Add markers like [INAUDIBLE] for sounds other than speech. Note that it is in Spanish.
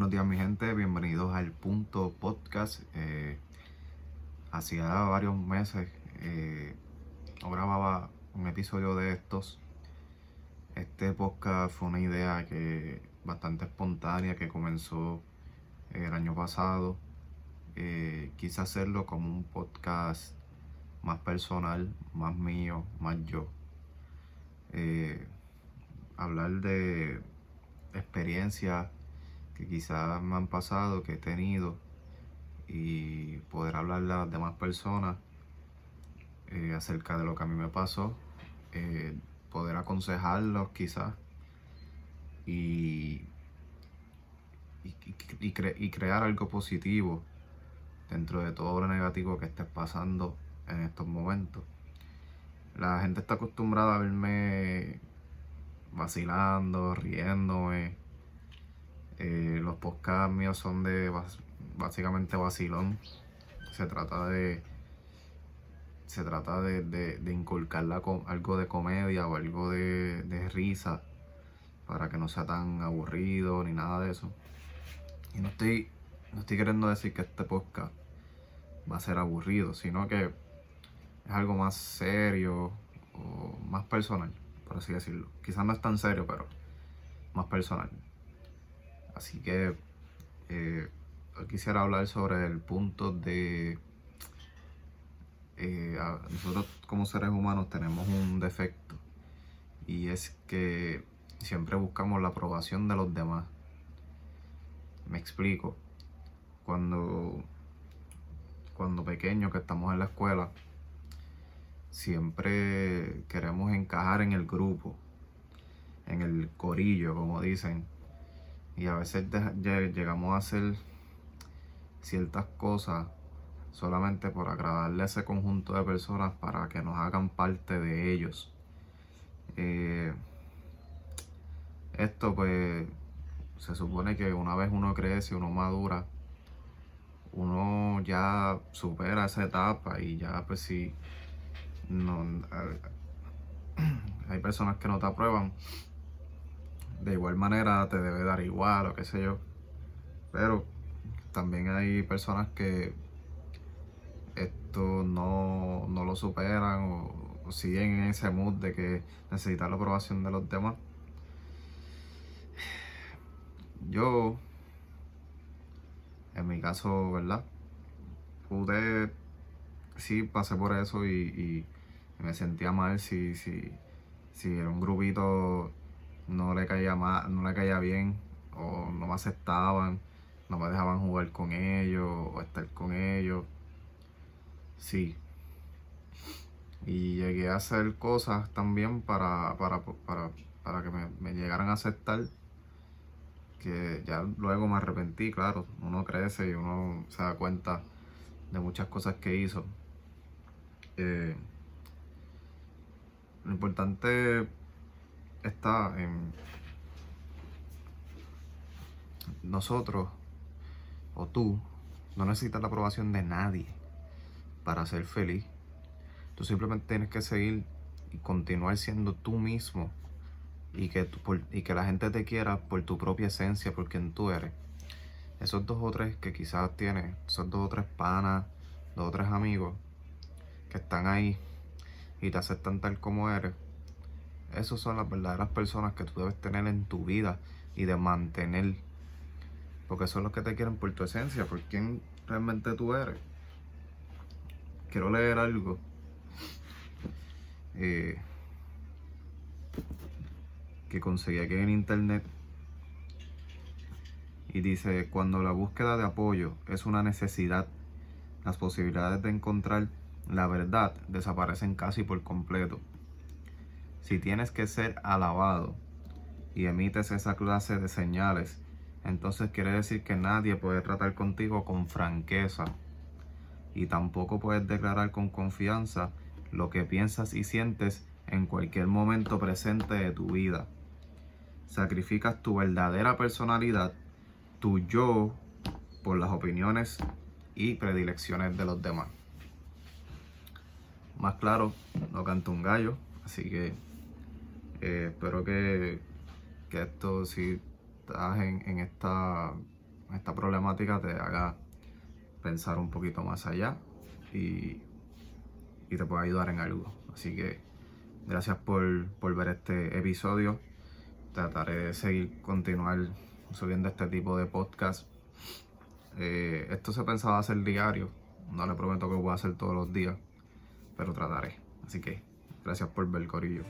Buenos días mi gente, bienvenidos al punto podcast. Eh, hacía varios meses eh, grababa un episodio de estos. Este podcast fue una idea que bastante espontánea que comenzó eh, el año pasado. Eh, quise hacerlo como un podcast más personal, más mío, más yo. hablar de experiencias que quizás me han pasado, que he tenido y poder hablarle a las demás personas eh, acerca de lo que a mí me pasó, eh, poder aconsejarlos quizás y, y, crear algo positivo dentro de todo lo negativo que estés pasando en estos momentos. La gente está acostumbrada a verme vacilando, riéndome. Eh, los podcasts míos son de básicamente vacilón. Se trata de. Se trata de, de, inculcar algo de comedia o algo de, de risa para que no sea tan aburrido ni nada de eso. Y no estoy, no estoy queriendo decir que este podcast va a ser aburrido, sino que es algo más serio o más personal, por así decirlo. Quizás no es tan serio, pero más personal. Así que eh, quisiera hablar sobre el punto de eh, nosotros como seres humanos tenemos un defecto y es que siempre buscamos la aprobación de los demás. Me explico. Cuando cuando pequeños que estamos en la escuela siempre queremos encajar en el grupo, en el corillo, como dicen. Y a veces llegamos a hacer ciertas cosas solamente por agradarle a ese conjunto de personas para que nos hagan parte de ellos. Eh, esto pues se supone que una vez uno crece, uno madura, uno ya supera esa etapa y ya pues si no [CLEARS THROAT] hay personas que no te aprueban de igual manera te debe dar igual o qué sé yo pero también hay personas que esto no, lo superan o, siguen en ese mood de que necesitan la aprobación de los demás. Yo, en mi caso, ¿verdad? Pude, sí, pasé por eso y, me sentía mal si, si, si era un grupito no le caía mal, no le caía bien o no me aceptaban no me dejaban jugar con ellos o estar con ellos. Sí. Y llegué a hacer cosas también para, para, que me, llegaran a aceptar. Que ya luego me arrepentí, claro. Uno crece y uno se da cuenta de muchas cosas que hizo. Eh, lo importante está en nosotros o tú no necesitas la aprobación de nadie para ser feliz. Tú simplemente tienes que seguir y continuar siendo tú mismo y que, y que la gente te quiera por tu propia esencia, por quien tú eres. Esos dos o tres que quizás tienes, esos dos o tres panas, dos o tres amigos que están ahí y te aceptan tal como eres, esos son las verdaderas personas que tú debes tener en tu vida y de mantener porque son los que te quieren por tu esencia, por quién realmente tú eres. Quiero leer algo. Eh, que conseguí aquí en internet. Y dice, cuando la búsqueda de apoyo es una necesidad, las posibilidades de encontrar la verdad desaparecen casi por completo. Si tienes que ser alabado y emites esa clase de señales entonces quiere decir que nadie puede tratar contigo con franqueza y tampoco puedes declarar con confianza lo que piensas y sientes en cualquier momento presente de tu vida. Sacrificas tu verdadera personalidad, tu yo, por las opiniones y predilecciones de los demás. Más claro, no canto un gallo, así que eh, espero que, que esto sí en, esta, esta problemática te haga pensar un poquito más allá y, y te pueda ayudar en algo. Así que gracias por, por ver este episodio. Trataré de seguir, continuar subiendo este tipo de podcast. Eh, esto se pensaba hacer diario. No le prometo que lo voy a hacer todos los días, pero trataré. Así que gracias por ver, Corillo.